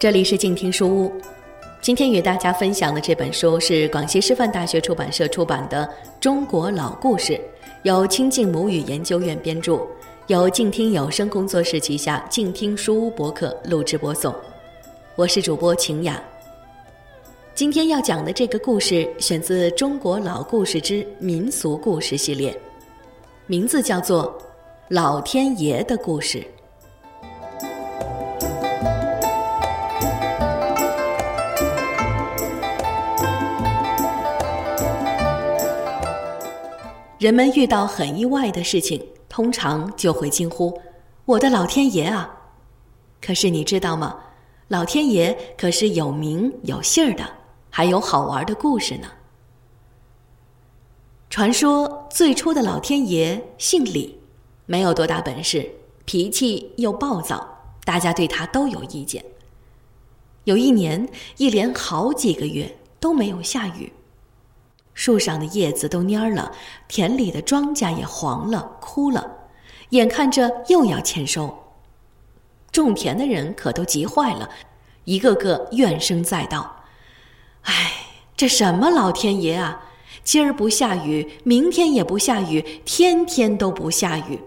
这里是静听书屋，今天与大家分享的这本书是广西师范大学出版社出版的《中国老故事》，由清静母语研究院编著，由静听有声工作室旗下静听书屋博客录制播送。我是主播晴雅。今天要讲的这个故事选自《中国老故事之民俗故事》系列，名字叫做《老天爷的故事》。人们遇到很意外的事情，通常就会惊呼：“我的老天爷啊！”可是你知道吗？老天爷可是有名有姓儿的，还有好玩的故事呢。传说最初的老天爷姓李，没有多大本事，脾气又暴躁，大家对他都有意见。有一年，一连好几个月都没有下雨。树上的叶子都蔫了，田里的庄稼也黄了、枯了，眼看着又要欠收。种田的人可都急坏了，一个个怨声载道：“哎，这什么老天爷啊！今儿不下雨，明天也不下雨，天天都不下雨。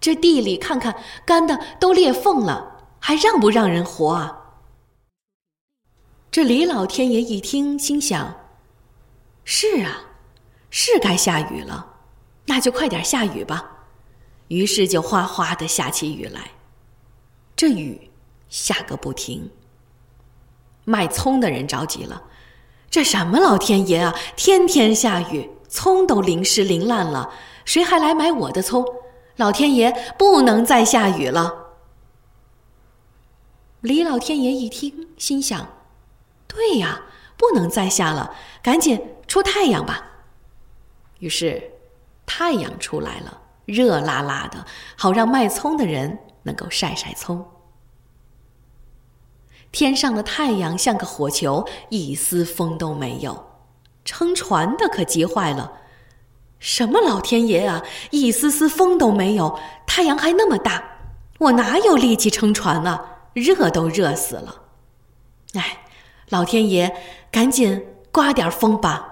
这地里看看，干的都裂缝了，还让不让人活啊？”这李老天爷一听，心想。是啊，是该下雨了，那就快点下雨吧。于是就哗哗的下起雨来，这雨下个不停。卖葱的人着急了，这什么老天爷啊！天天下雨，葱都淋湿淋烂了，谁还来买我的葱？老天爷不能再下雨了。李老天爷一听，心想：对呀，不能再下了，赶紧。出太阳吧。于是，太阳出来了，热辣辣的，好让卖葱的人能够晒晒葱。天上的太阳像个火球，一丝风都没有。撑船的可急坏了：“什么老天爷啊！一丝丝风都没有，太阳还那么大，我哪有力气撑船啊？热都热死了！哎，老天爷，赶紧刮点风吧！”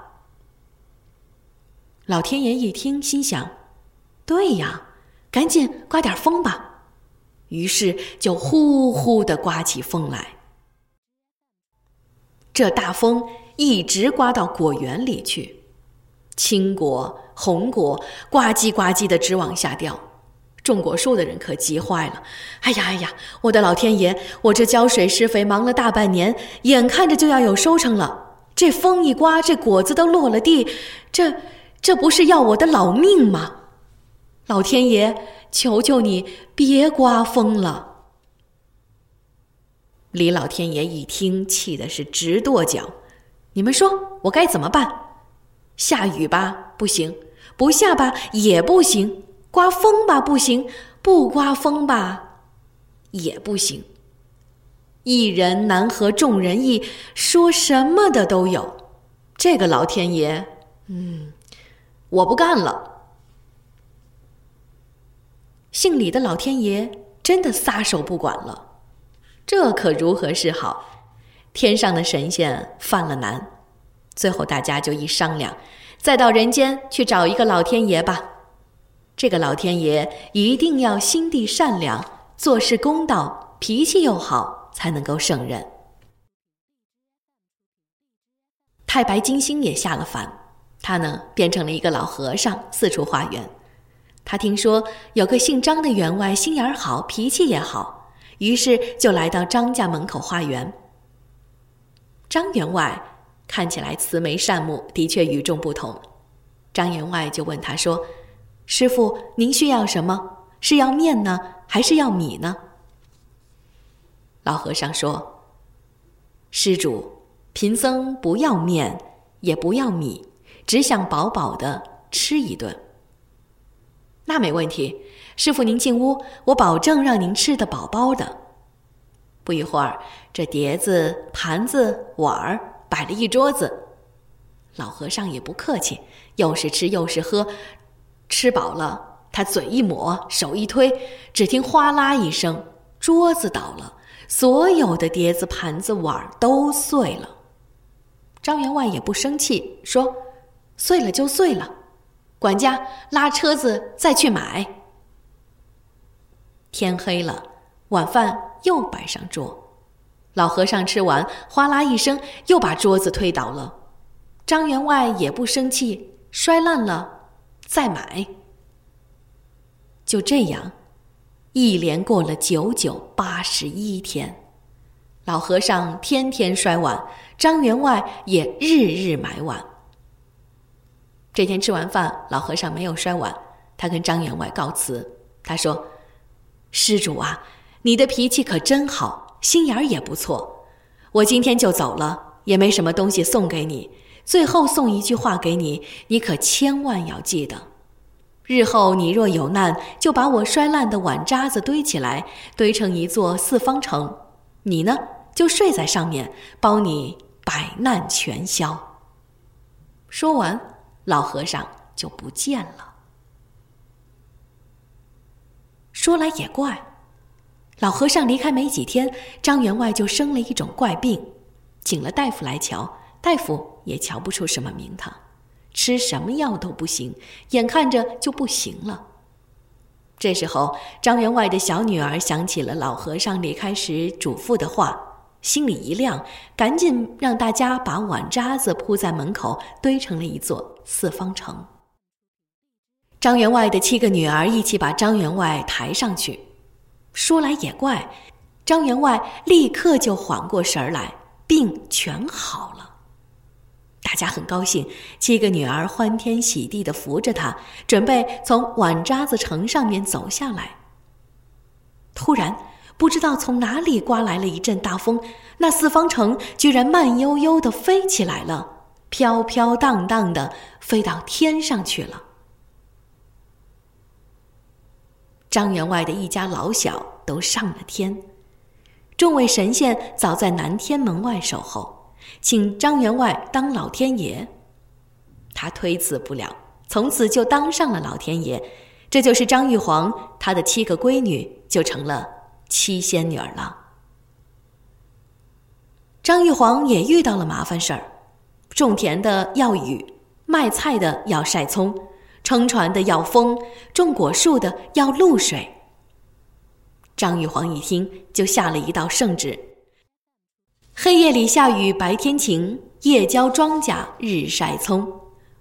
老天爷一听，心想：“对呀，赶紧刮点风吧。”于是就呼呼的刮起风来。这大风一直刮到果园里去，青果、红果呱唧呱唧的直往下掉。种果树的人可急坏了：“哎呀哎呀，我的老天爷！我这浇水施肥忙了大半年，眼看着就要有收成了，这风一刮，这果子都落了地，这……”这不是要我的老命吗？老天爷，求求你别刮风了！李老天爷一听，气的是直跺脚。你们说我该怎么办？下雨吧，不行；不下吧，也不行；刮风吧，不行；不刮风吧，也不行。一人难合众人意，说什么的都有。这个老天爷，嗯。我不干了！姓李的老天爷真的撒手不管了，这可如何是好？天上的神仙犯了难，最后大家就一商量，再到人间去找一个老天爷吧。这个老天爷一定要心地善良，做事公道，脾气又好，才能够胜任。太白金星也下了凡。他呢，变成了一个老和尚，四处化缘。他听说有个姓张的员外，心眼好，脾气也好，于是就来到张家门口化缘。张员外看起来慈眉善目，的确与众不同。张员外就问他说：“师傅，您需要什么？是要面呢，还是要米呢？”老和尚说：“施主，贫僧不要面，也不要米。”只想饱饱的吃一顿，那没问题。师傅，您进屋，我保证让您吃得饱饱的。不一会儿，这碟子、盘子、碗儿摆了一桌子，老和尚也不客气，又是吃又是喝。吃饱了，他嘴一抹，手一推，只听哗啦一声，桌子倒了，所有的碟子、盘子、碗儿都碎了。张员外也不生气，说：“碎了就碎了，管家拉车子再去买。”天黑了，晚饭又摆上桌，老和尚吃完，哗啦一声又把桌子推倒了。张员外也不生气，摔烂了再买。就这样，一连过了九九八十一天。老和尚天天摔碗，张员外也日日买碗。这天吃完饭，老和尚没有摔碗，他跟张员外告辞。他说：“施主啊，你的脾气可真好，心眼儿也不错。我今天就走了，也没什么东西送给你。最后送一句话给你，你可千万要记得。日后你若有难，就把我摔烂的碗渣子堆起来，堆成一座四方城。你呢？”就睡在上面，包你百难全消。说完，老和尚就不见了。说来也怪，老和尚离开没几天，张员外就生了一种怪病，请了大夫来瞧，大夫也瞧不出什么名堂，吃什么药都不行，眼看着就不行了。这时候，张员外的小女儿想起了老和尚离开时嘱咐的话。心里一亮，赶紧让大家把碗渣子铺在门口，堆成了一座四方城。张员外的七个女儿一起把张员外抬上去。说来也怪，张员外立刻就缓过神来，病全好了。大家很高兴，七个女儿欢天喜地的扶着他，准备从碗渣子城上面走下来。突然。不知道从哪里刮来了一阵大风，那四方城居然慢悠悠的飞起来了，飘飘荡荡的飞到天上去了。张员外的一家老小都上了天，众位神仙早在南天门外守候，请张员外当老天爷。他推辞不了，从此就当上了老天爷。这就是张玉皇，他的七个闺女就成了。七仙女儿了。张玉皇也遇到了麻烦事儿，种田的要雨，卖菜的要晒葱，撑船的要风，种果树的要露水。张玉皇一听，就下了一道圣旨：黑夜里下雨，白天晴；夜浇庄稼，日晒葱；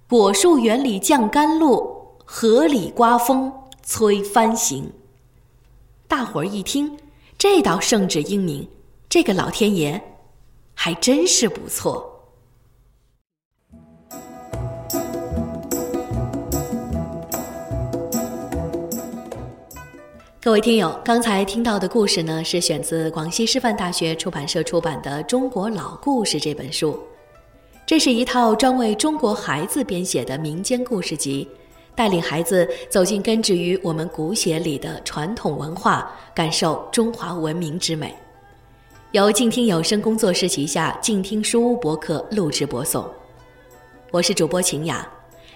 果树园里降甘露，河里刮风催帆行。大伙儿一听，这道圣旨英明，这个老天爷还真是不错。各位听友，刚才听到的故事呢，是选自广西师范大学出版社出版的《中国老故事》这本书，这是一套专为中国孩子编写的民间故事集。带领孩子走进根植于我们骨血里的传统文化，感受中华文明之美。由静听有声工作室旗下静听书屋博客录制播送。我是主播晴雅，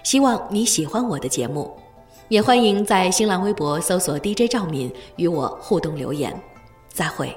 希望你喜欢我的节目，也欢迎在新浪微博搜索 DJ 赵敏与我互动留言。再会。